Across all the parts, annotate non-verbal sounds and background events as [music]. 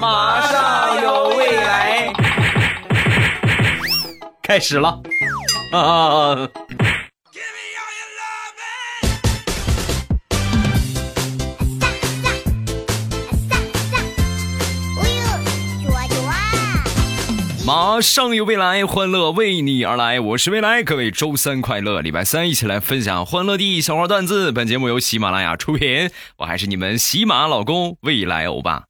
马上有未来，开始了啊！马上有未来，欢乐为你而来。我是未来，各位周三快乐，礼拜三一起来分享欢乐的小花段子。本节目由喜马拉雅出品，我还是你们喜马老公未来欧巴。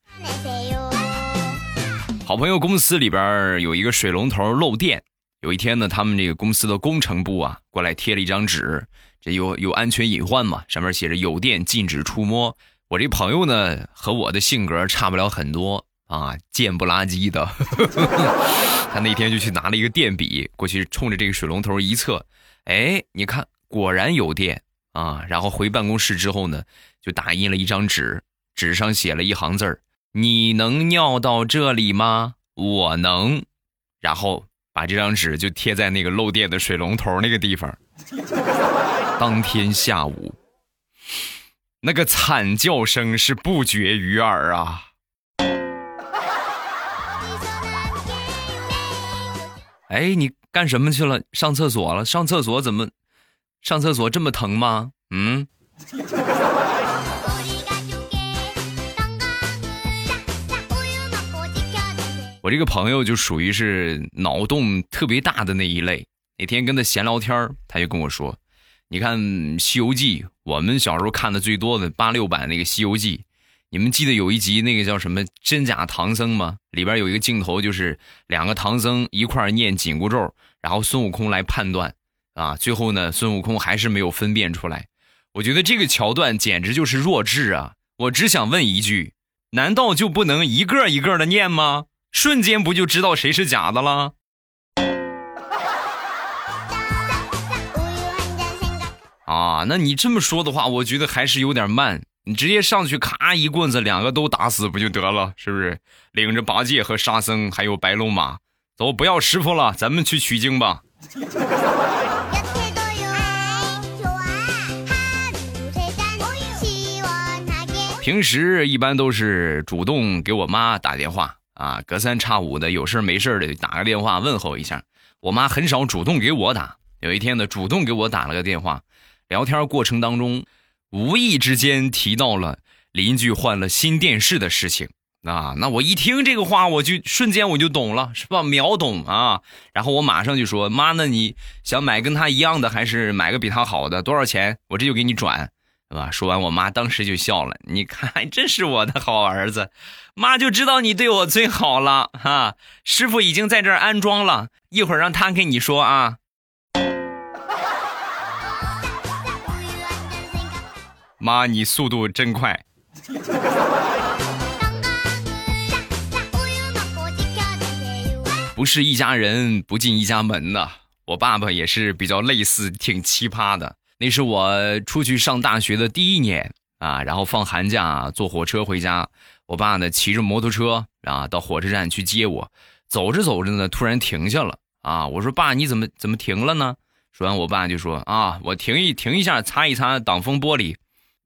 好朋友公司里边有一个水龙头漏电，有一天呢，他们这个公司的工程部啊过来贴了一张纸，这有有安全隐患嘛，上面写着有电禁止触摸。我这朋友呢和我的性格差不了很多。啊，贱不拉几的，[laughs] 他那天就去拿了一个电笔过去，冲着这个水龙头一测，哎，你看，果然有电啊！然后回办公室之后呢，就打印了一张纸，纸上写了一行字儿：“你能尿到这里吗？我能。”然后把这张纸就贴在那个漏电的水龙头那个地方。当天下午，那个惨叫声是不绝于耳啊！哎，你干什么去了？上厕所了？上厕所怎么？上厕所这么疼吗？嗯。我这个朋友就属于是脑洞特别大的那一类。那天跟他闲聊天他就跟我说：“你看《西游记》，我们小时候看的最多的八六版那个《西游记》。”你们记得有一集那个叫什么真假唐僧吗？里边有一个镜头，就是两个唐僧一块念紧箍咒，然后孙悟空来判断，啊，最后呢，孙悟空还是没有分辨出来。我觉得这个桥段简直就是弱智啊！我只想问一句：难道就不能一个一个的念吗？瞬间不就知道谁是假的了？啊，那你这么说的话，我觉得还是有点慢。你直接上去，咔一棍子，两个都打死不就得了？是不是？领着八戒和沙僧还有白龙马，走，不要师傅了，咱们去取经吧。[laughs] 平时一般都是主动给我妈打电话啊，隔三差五的有事没事的打个电话问候一下。我妈很少主动给我打，有一天呢，主动给我打了个电话，聊天过程当中。无意之间提到了邻居换了新电视的事情啊，那我一听这个话，我就瞬间我就懂了，是吧？秒懂啊！然后我马上就说：“妈，那你想买跟他一样的，还是买个比他好的？多少钱？我这就给你转，对吧？”说完，我妈当时就笑了。你看，还真是我的好儿子，妈就知道你对我最好了哈。师傅已经在这儿安装了，一会儿让他跟你说啊。妈，你速度真快！不是一家人不进一家门呐。我爸爸也是比较类似，挺奇葩的。那是我出去上大学的第一年啊，然后放寒假坐火车回家，我爸呢骑着摩托车啊到火车站去接我，走着走着呢突然停下了啊，我说爸你怎么怎么停了呢？说完我爸就说啊我停一停一下擦一擦挡风玻璃。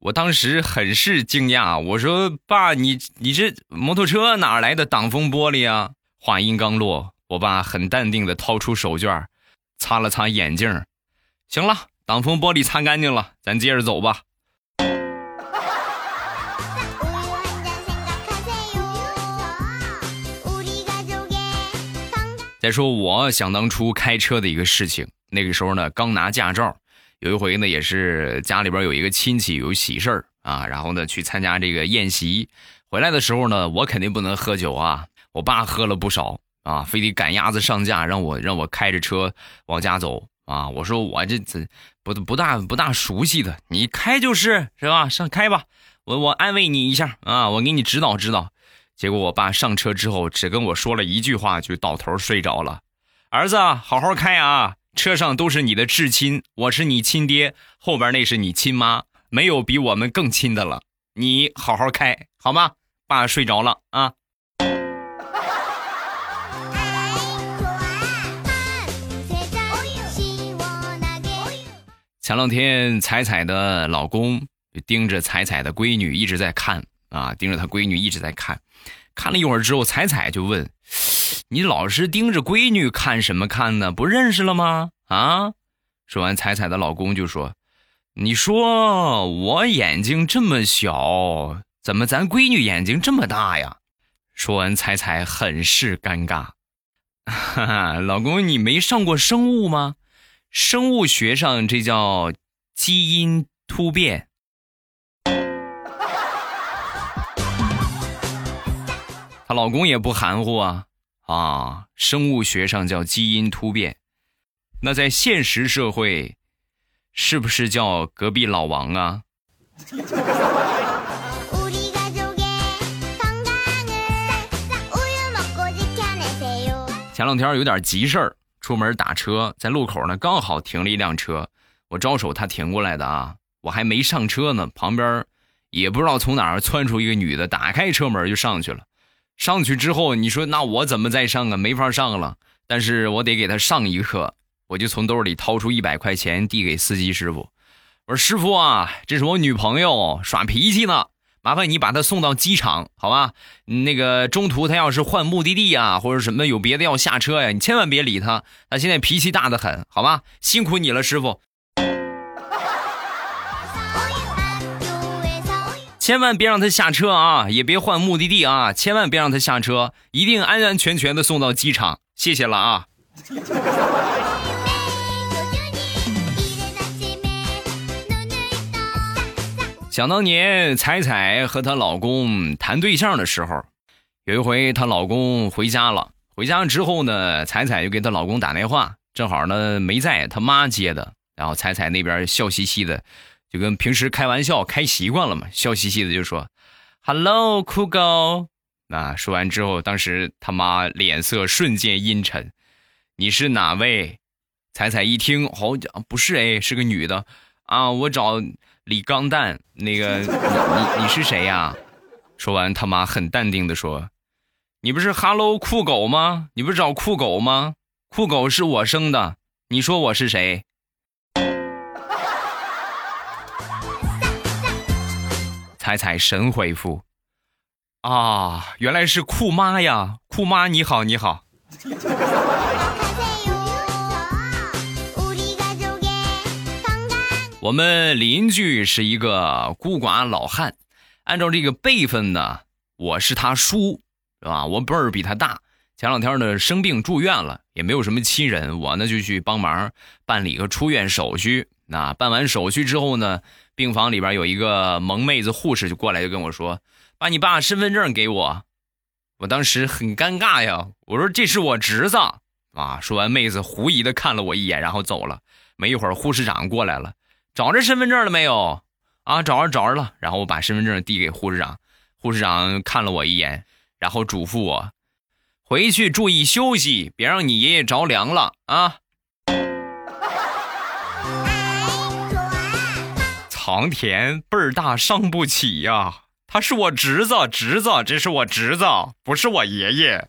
我当时很是惊讶，我说：“爸，你你这摩托车哪来的挡风玻璃啊？”话音刚落，我爸很淡定的掏出手绢，擦了擦眼镜，行了，挡风玻璃擦干净了，咱接着走吧。再说我想当初开车的一个事情，那个时候呢，刚拿驾照。有一回呢，也是家里边有一个亲戚有喜事儿啊，然后呢去参加这个宴席，回来的时候呢，我肯定不能喝酒啊。我爸喝了不少啊，非得赶鸭子上架，让我让我开着车往家走啊。我说我这这不不大不大熟悉的，你开就是是吧？上开吧，我我安慰你一下啊，我给你指导指导。结果我爸上车之后只跟我说了一句话，就倒头睡着了。儿子，好好开啊。车上都是你的至亲，我是你亲爹，后边那是你亲妈，没有比我们更亲的了。你好好开，好吗？爸睡着了啊。前两天彩彩的老公就盯着彩彩的闺女一直在看啊，盯着他闺女一直在看，看了一会儿之后，彩彩就问：“你老是盯着闺女看什么看呢？不认识了吗？”啊！说完，彩彩的老公就说：“你说我眼睛这么小，怎么咱闺女眼睛这么大呀？”说完，彩彩很是尴尬。[laughs] 哈哈，老公，你没上过生物吗？生物学上这叫基因突变。她老公也不含糊啊啊！生物学上叫基因突变，那在现实社会，是不是叫隔壁老王啊？[laughs] 前两天有点急事儿，出门打车，在路口呢，刚好停了一辆车，我招手他停过来的啊，我还没上车呢，旁边也不知道从哪儿窜出一个女的，打开车门就上去了。上去之后，你说那我怎么再上啊？没法上了。但是我得给他上一课，我就从兜里掏出一百块钱递给司机师傅，我说师傅啊，这是我女朋友耍脾气呢。麻烦你把他送到机场，好吧？那个中途他要是换目的地啊，或者什么有别的要下车呀，你千万别理他，他现在脾气大的很，好吧？辛苦你了，师傅。千万别让他下车啊，也别换目的地啊，千万别让他下车，一定安安全全的送到机场，谢谢了啊。想当年，彩彩和她老公谈对象的时候，有一回她老公回家了。回家之后呢，彩彩就给她老公打电话，正好呢没在，他妈接的。然后彩彩那边笑嘻嘻的，就跟平时开玩笑开习惯了嘛，笑嘻嘻的就说：“Hello，酷狗。”那说完之后，当时他妈脸色瞬间阴沉：“你是哪位？”彩彩一听，好讲不是哎，是个女的啊，我找。李刚蛋，那个 [laughs] 你你你是谁呀？说完，他妈很淡定的说：“你不是 Hello 酷狗吗？你不是找酷狗吗？酷狗是我生的，你说我是谁？” [laughs] 彩彩神回复：“啊，原来是酷妈呀！酷妈你好，你好。”我们邻居是一个孤寡老汉，按照这个辈分呢，我是他叔，是吧？我辈儿比他大。前两天呢生病住院了，也没有什么亲人，我呢就去帮忙办理个出院手续。那办完手续之后呢，病房里边有一个萌妹子护士就过来就跟我说：“把你爸身份证给我。”我当时很尴尬呀，我说：“这是我侄子。”啊，说完妹子狐疑的看了我一眼，然后走了。没一会儿护士长过来了。找着身份证了没有？啊，找着找着了。然后我把身份证递给护士长，护士长看了我一眼，然后嘱咐我回去注意休息，别让你爷爷着凉了啊。藏田辈儿大伤不起呀，他是我侄子，侄子，这是我侄子，不是我爷爷。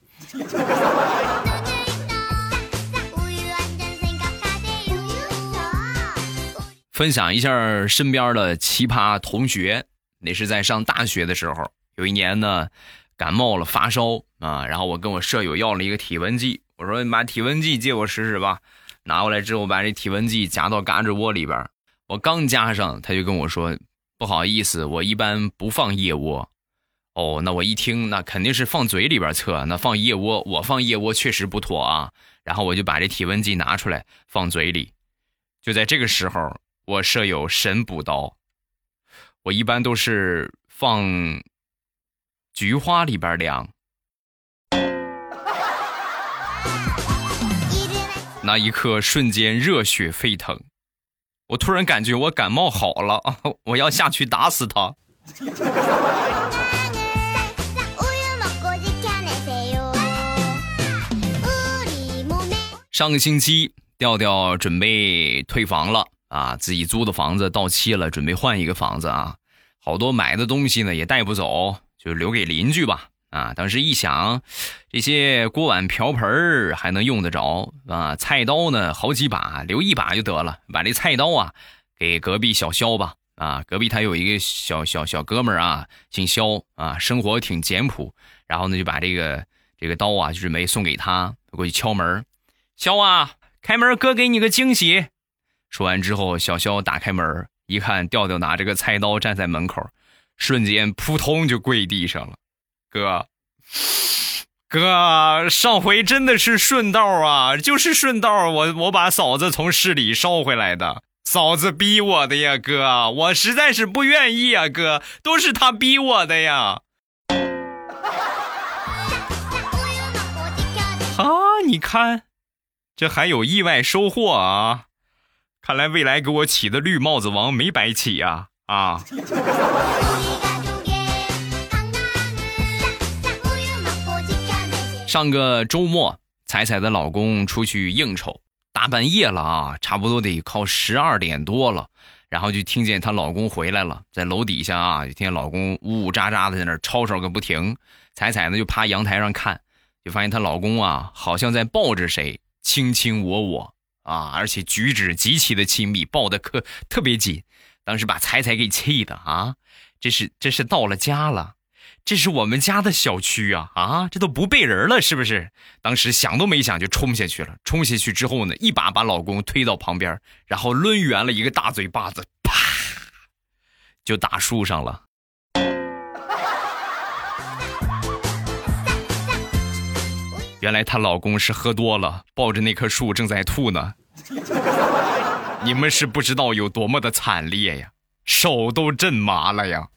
分享一下身边的奇葩同学，那是在上大学的时候，有一年呢，感冒了发烧啊，然后我跟我舍友要了一个体温计，我说你把体温计借我试试吧，拿过来之后把这体温计夹到胳肢窝里边，我刚夹上，他就跟我说不好意思，我一般不放腋窝。哦，那我一听，那肯定是放嘴里边测，那放腋窝，我放腋窝确实不妥啊，然后我就把这体温计拿出来放嘴里，就在这个时候。我舍友神补刀，我一般都是放菊花里边凉。那一刻瞬间热血沸腾，我突然感觉我感冒好了！我要下去打死他。上个星期调调准备退房了。啊，自己租的房子到期了，准备换一个房子啊。好多买的东西呢也带不走，就留给邻居吧。啊，当时一想，这些锅碗瓢盆还能用得着啊，菜刀呢好几把，留一把就得了。把这菜刀啊给隔壁小肖吧。啊，隔壁他有一个小小小哥们儿啊，姓肖啊，生活挺简朴，然后呢就把这个这个刀啊就准备送给他，过去敲门，肖啊，开门，哥给你个惊喜。说完之后，小肖打开门一看，调调拿着个菜刀站在门口，瞬间扑通就跪地上了，哥。哥，上回真的是顺道啊，就是顺道，我我把嫂子从市里捎回来的，嫂子逼我的呀，哥，我实在是不愿意啊，哥，都是他逼我的呀。[laughs] 啊，你看，这还有意外收获啊！看来未来给我起的绿帽子王没白起呀，啊。上个周末，彩彩的老公出去应酬，大半夜了啊，差不多得靠十二点多了，然后就听见她老公回来了，在楼底下啊，就听见老公呜呜喳喳的在那吵吵个不停。彩彩呢就趴阳台上看，就发现她老公啊，好像在抱着谁，卿卿我我啊，而且举止极其的亲密，抱的可特别紧。当时把彩彩给气的啊，这是这是到了家了。这是我们家的小区啊啊！这都不背人了，是不是？当时想都没想就冲下去了。冲下去之后呢，一把把老公推到旁边，然后抡圆了一个大嘴巴子，啪，就打树上了。原来她老公是喝多了，抱着那棵树正在吐呢。[laughs] 你们是不知道有多么的惨烈呀，手都震麻了呀。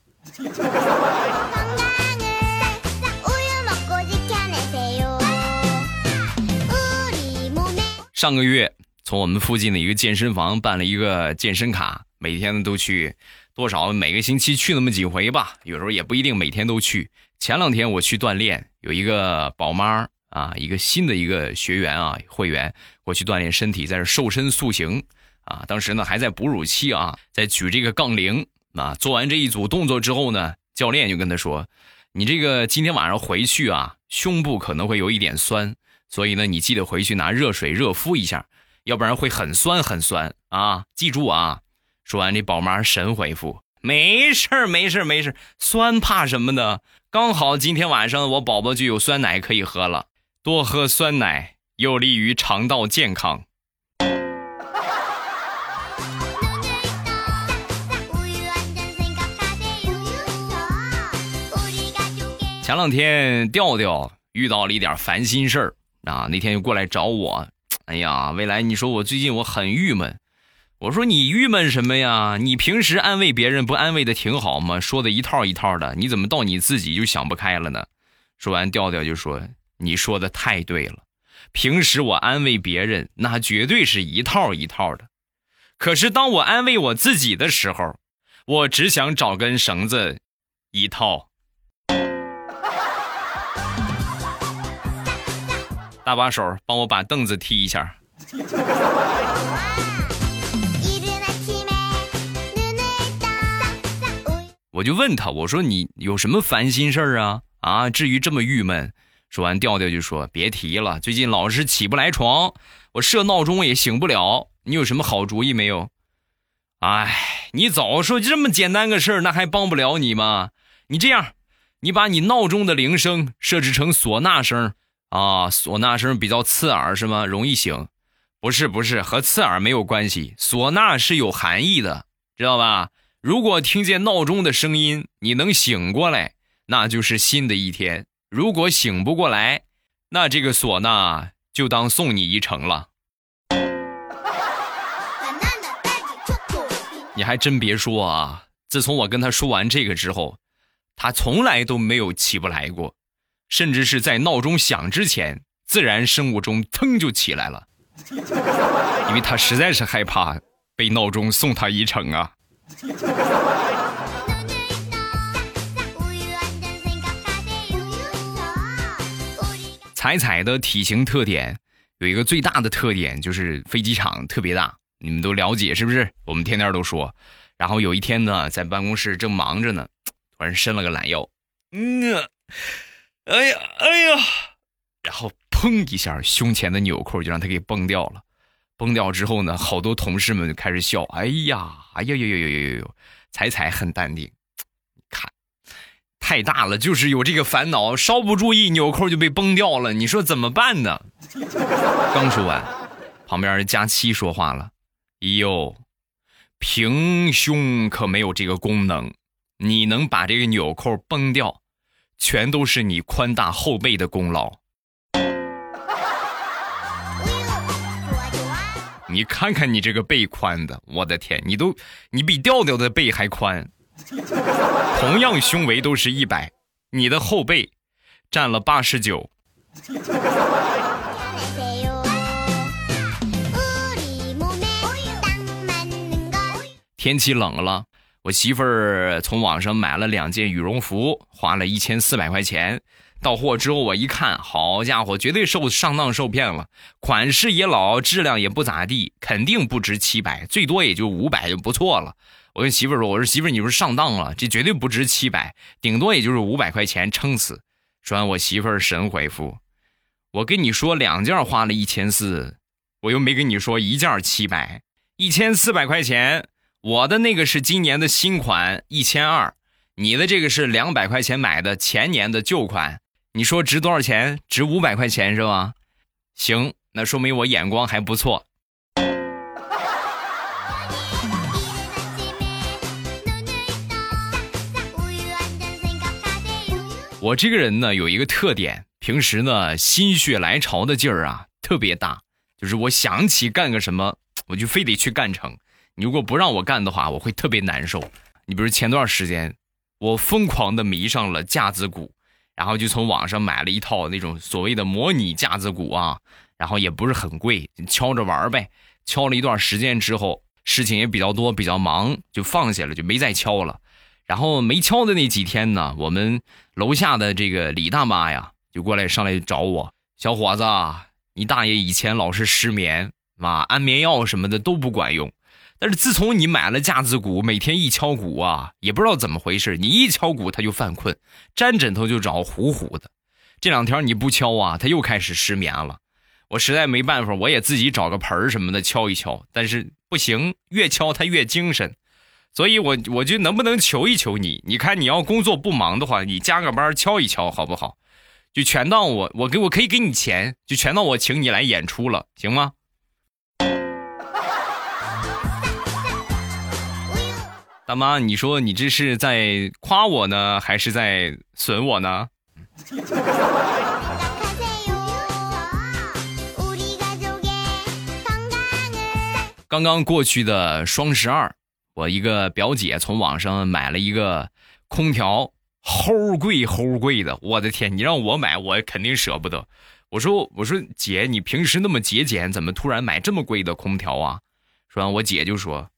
上个月从我们附近的一个健身房办了一个健身卡，每天都去，多少每个星期去那么几回吧，有时候也不一定每天都去。前两天我去锻炼，有一个宝妈啊，一个新的一个学员啊，会员过去锻炼身体，在这瘦身塑形啊。当时呢还在哺乳期啊，在举这个杠铃啊。做完这一组动作之后呢，教练就跟他说：“你这个今天晚上回去啊，胸部可能会有一点酸。”所以呢，你记得回去拿热水热敷一下，要不然会很酸很酸啊！记住啊！说完，这宝妈神回复：“没事儿，没事儿，没事儿，酸怕什么呢？刚好今天晚上我宝宝就有酸奶可以喝了，多喝酸奶有利于肠道健康。”前两天调调遇到了一点烦心事儿。啊，那天又过来找我，哎呀，未来，你说我最近我很郁闷。我说你郁闷什么呀？你平时安慰别人不安慰的挺好吗？说的一套一套的，你怎么到你自己就想不开了呢？说完，调调就说：“你说的太对了，平时我安慰别人那绝对是一套一套的，可是当我安慰我自己的时候，我只想找根绳子一套。[laughs] ”搭把手，帮我把凳子踢一下。[laughs] 我就问他，我说你有什么烦心事儿啊？啊，至于这么郁闷？说完，调调就说别提了，最近老是起不来床，我设闹钟也醒不了。你有什么好主意没有？哎，你早说这么简单个事儿，那还帮不了你吗？你这样，你把你闹钟的铃声设置成唢呐声。啊，唢呐声比较刺耳是吗？容易醒？不是，不是，和刺耳没有关系。唢呐是有含义的，知道吧？如果听见闹钟的声音，你能醒过来，那就是新的一天；如果醒不过来，那这个唢呐就当送你一程了。[laughs] 你还真别说啊，自从我跟他说完这个之后，他从来都没有起不来过。甚至是在闹钟响之前，自然生物钟腾就起来了，[laughs] 因为他实在是害怕被闹钟送他一程啊。彩彩的体型特点有一个最大的特点，就是飞机场特别大，你们都了解是不是？我们天天都说。然后有一天呢，在办公室正忙着呢，[tsk] 突然伸了个懒腰，嗯。哎呀，哎呀，然后砰一下，胸前的纽扣就让他给崩掉了。崩掉之后呢，好多同事们就开始笑。哎呀，哎呀呀呀呀呀呀！彩彩很淡定，太大了，就是有这个烦恼，稍不注意纽扣就被崩掉了，你说怎么办呢？[laughs] 刚说完，旁边佳期说话了：“哟，平胸可没有这个功能，你能把这个纽扣崩掉，全都是你宽大后背的功劳。[laughs] ”你看看你这个背宽的，我的天，你都你比调调的背还宽。[laughs] 同样胸围都是一百，你的后背占了八十九。天气冷了，我媳妇儿从网上买了两件羽绒服，花了一千四百块钱。到货之后，我一看，好家伙，绝对受上当受骗了。款式也老，质量也不咋地，肯定不值七百，最多也就五百就不错了。我跟媳妇说：“我说媳妇，你不是上当了？这绝对不值七百，顶多也就是五百块钱，撑死。”说完，我媳妇神回复：“我跟你说，两件花了一千四，我又没跟你说一件七百，一千四百块钱。我的那个是今年的新款，一千二，你的这个是两百块钱买的前年的旧款。”你说值多少钱？值五百块钱是吧？行，那说明我眼光还不错。我这个人呢，有一个特点，平时呢心血来潮的劲儿啊特别大，就是我想起干个什么，我就非得去干成。你如果不让我干的话，我会特别难受。你比如前段时间，我疯狂的迷上了架子鼓。然后就从网上买了一套那种所谓的模拟架子鼓啊，然后也不是很贵，敲着玩呗。敲了一段时间之后，事情也比较多，比较忙，就放下了，就没再敲了。然后没敲的那几天呢，我们楼下的这个李大妈呀，就过来上来找我，小伙子，你大爷以前老是失眠，啊，安眠药什么的都不管用。但是自从你买了架子鼓，每天一敲鼓啊，也不知道怎么回事，你一敲鼓他就犯困，沾枕头就着，呼呼的。这两天你不敲啊，他又开始失眠了。我实在没办法，我也自己找个盆儿什么的敲一敲，但是不行，越敲他越精神。所以我我就能不能求一求你？你看你要工作不忙的话，你加个班敲一敲好不好？就全当我我给我可以给你钱，就全当我请你来演出了，行吗？大妈，你说你这是在夸我呢，还是在损我呢？刚刚过去的双十二，我一个表姐从网上买了一个空调，齁贵齁贵的，我的天！你让我买，我肯定舍不得。我说我说姐，你平时那么节俭，怎么突然买这么贵的空调啊？说完，我姐就说。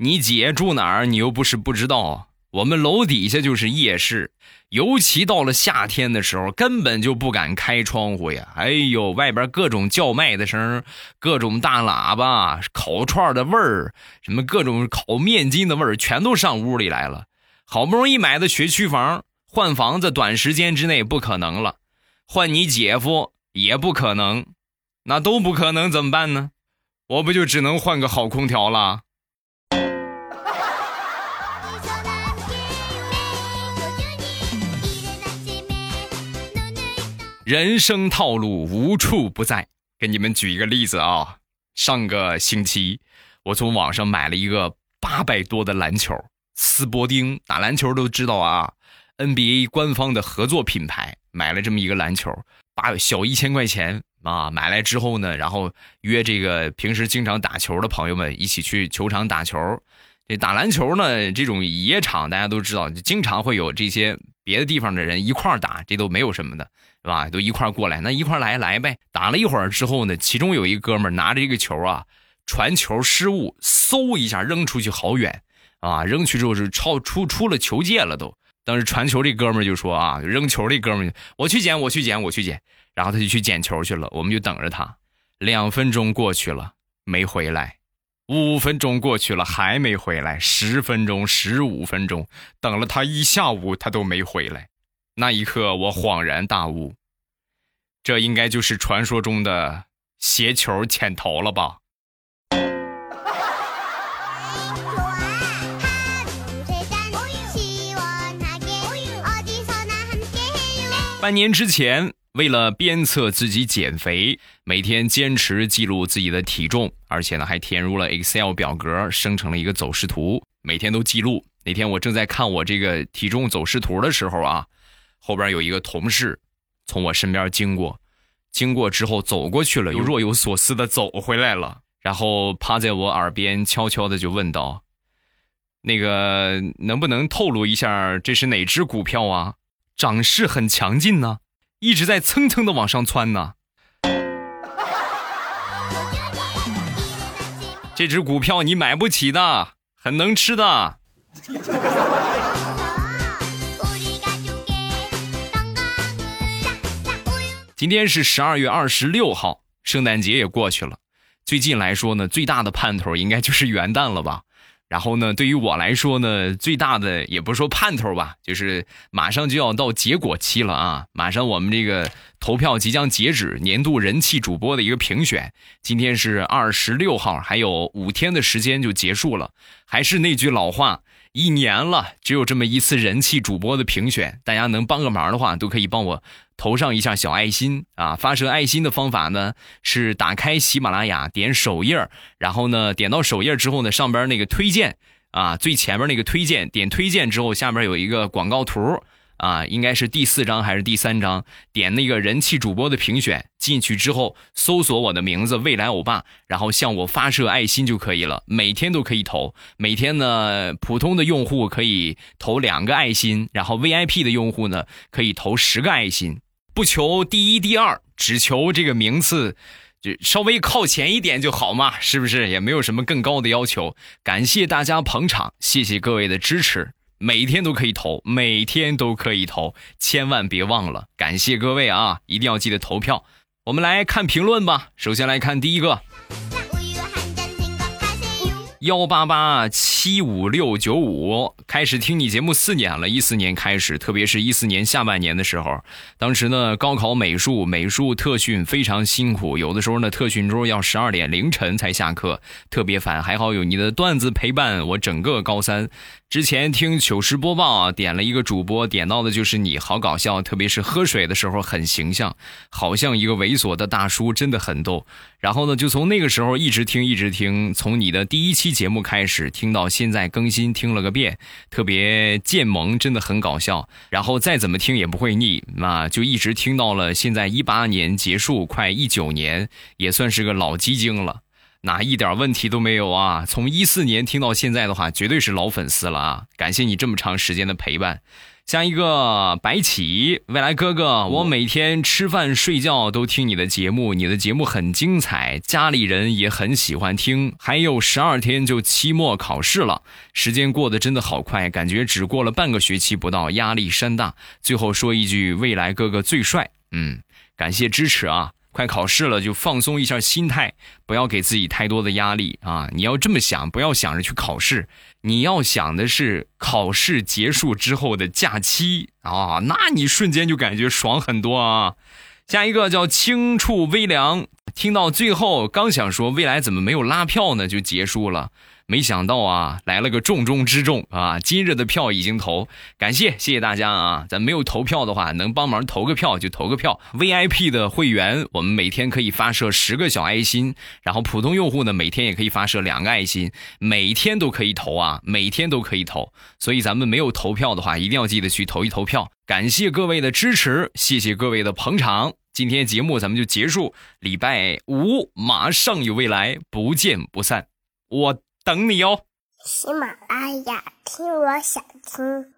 你姐住哪儿？你又不是不知道。我们楼底下就是夜市，尤其到了夏天的时候，根本就不敢开窗户呀。哎呦，外边各种叫卖的声，各种大喇叭，烤串的味儿，什么各种烤面筋的味儿，全都上屋里来了。好不容易买的学区房，换房子短时间之内不可能了，换你姐夫也不可能，那都不可能，怎么办呢？我不就只能换个好空调了？人生套路无处不在，给你们举一个例子啊。上个星期，我从网上买了一个八百多的篮球，斯伯丁打篮球都知道啊，NBA 官方的合作品牌，买了这么一个篮球，八小一千块钱啊。买来之后呢，然后约这个平时经常打球的朋友们一起去球场打球。这打篮球呢，这种野场大家都知道，就经常会有这些别的地方的人一块打，这都没有什么的。是吧？都一块过来，那一块来来呗。打了一会儿之后呢，其中有一哥们拿着一个球啊，传球失误，嗖一下扔出去好远啊！扔去之后是超出出了球界了都。当时传球这哥们就说啊，扔球这哥们，我去捡，我去捡，我去捡。然后他就去捡球去了，我们就等着他。两分钟过去了，没回来；五分钟过去了，还没回来；十分钟、十五分钟，等了他一下午，他都没回来。那一刻我恍然大悟。这应该就是传说中的鞋球潜逃了吧？半年之前为了鞭策自己减肥每天坚持记录自己的体重而且呢还填入了 excel 表格生成了一个走势图每天都记录。那天我正在看我这个体重走势图的时候啊后边有一个同事从我身边经过，经过之后走过去了，又若有所思的走回来了，然后趴在我耳边悄悄的就问道：“那个能不能透露一下这是哪只股票啊？涨势很强劲呢，一直在蹭蹭的往上窜呢。这只股票你买不起的，很能吃的。”今天是十二月二十六号，圣诞节也过去了。最近来说呢，最大的盼头应该就是元旦了吧。然后呢，对于我来说呢，最大的也不是说盼头吧，就是马上就要到结果期了啊！马上我们这个投票即将截止，年度人气主播的一个评选，今天是二十六号，还有五天的时间就结束了。还是那句老话。一年了，只有这么一次人气主播的评选，大家能帮个忙的话，都可以帮我投上一下小爱心啊！发射爱心的方法呢，是打开喜马拉雅，点首页然后呢，点到首页之后呢，上边那个推荐啊，最前面那个推荐，点推荐之后，下面有一个广告图。啊，应该是第四章还是第三章？点那个人气主播的评选进去之后，搜索我的名字“未来欧巴”，然后向我发射爱心就可以了。每天都可以投，每天呢，普通的用户可以投两个爱心，然后 VIP 的用户呢可以投十个爱心。不求第一、第二，只求这个名次就稍微靠前一点就好嘛，是不是？也没有什么更高的要求。感谢大家捧场，谢谢各位的支持。每天都可以投，每天都可以投，千万别忘了！感谢各位啊，一定要记得投票。我们来看评论吧。首先来看第一个。幺八八七五六九五，开始听你节目四年了，一四年开始，特别是一四年下半年的时候，当时呢高考美术美术特训非常辛苦，有的时候呢特训周要十二点凌晨才下课，特别烦。还好有你的段子陪伴我整个高三。之前听糗事播报啊，点了一个主播，点到的就是你，好搞笑，特别是喝水的时候很形象，好像一个猥琐的大叔，真的很逗。然后呢，就从那个时候一直听，一直听，从你的第一期节目开始听到现在更新，听了个遍，特别贱萌，真的很搞笑。然后再怎么听也不会腻，那就一直听到了现在一八年结束，快一九年，也算是个老基精了。那一点问题都没有啊！从一四年听到现在的话，绝对是老粉丝了啊！感谢你这么长时间的陪伴。下一个白起，未来哥哥，我每天吃饭睡觉都听你的节目，你的节目很精彩，家里人也很喜欢听。还有十二天就期末考试了，时间过得真的好快，感觉只过了半个学期不到，压力山大。最后说一句，未来哥哥最帅，嗯，感谢支持啊！快考试了，就放松一下心态，不要给自己太多的压力啊！你要这么想，不要想着去考试，你要想的是考试结束之后的假期啊！那你瞬间就感觉爽很多啊！下一个叫轻触微凉，听到最后刚想说未来怎么没有拉票呢，就结束了。没想到啊，来了个重中之重啊！今日的票已经投，感谢谢谢大家啊！咱没有投票的话，能帮忙投个票就投个票。VIP 的会员，我们每天可以发射十个小爱心，然后普通用户呢，每天也可以发射两个爱心，每天都可以投啊，每天都可以投。所以咱们没有投票的话，一定要记得去投一投票。感谢各位的支持，谢谢各位的捧场。今天节目咱们就结束，礼拜五马上有未来，不见不散。我。等你哦！喜马拉雅听，我想听。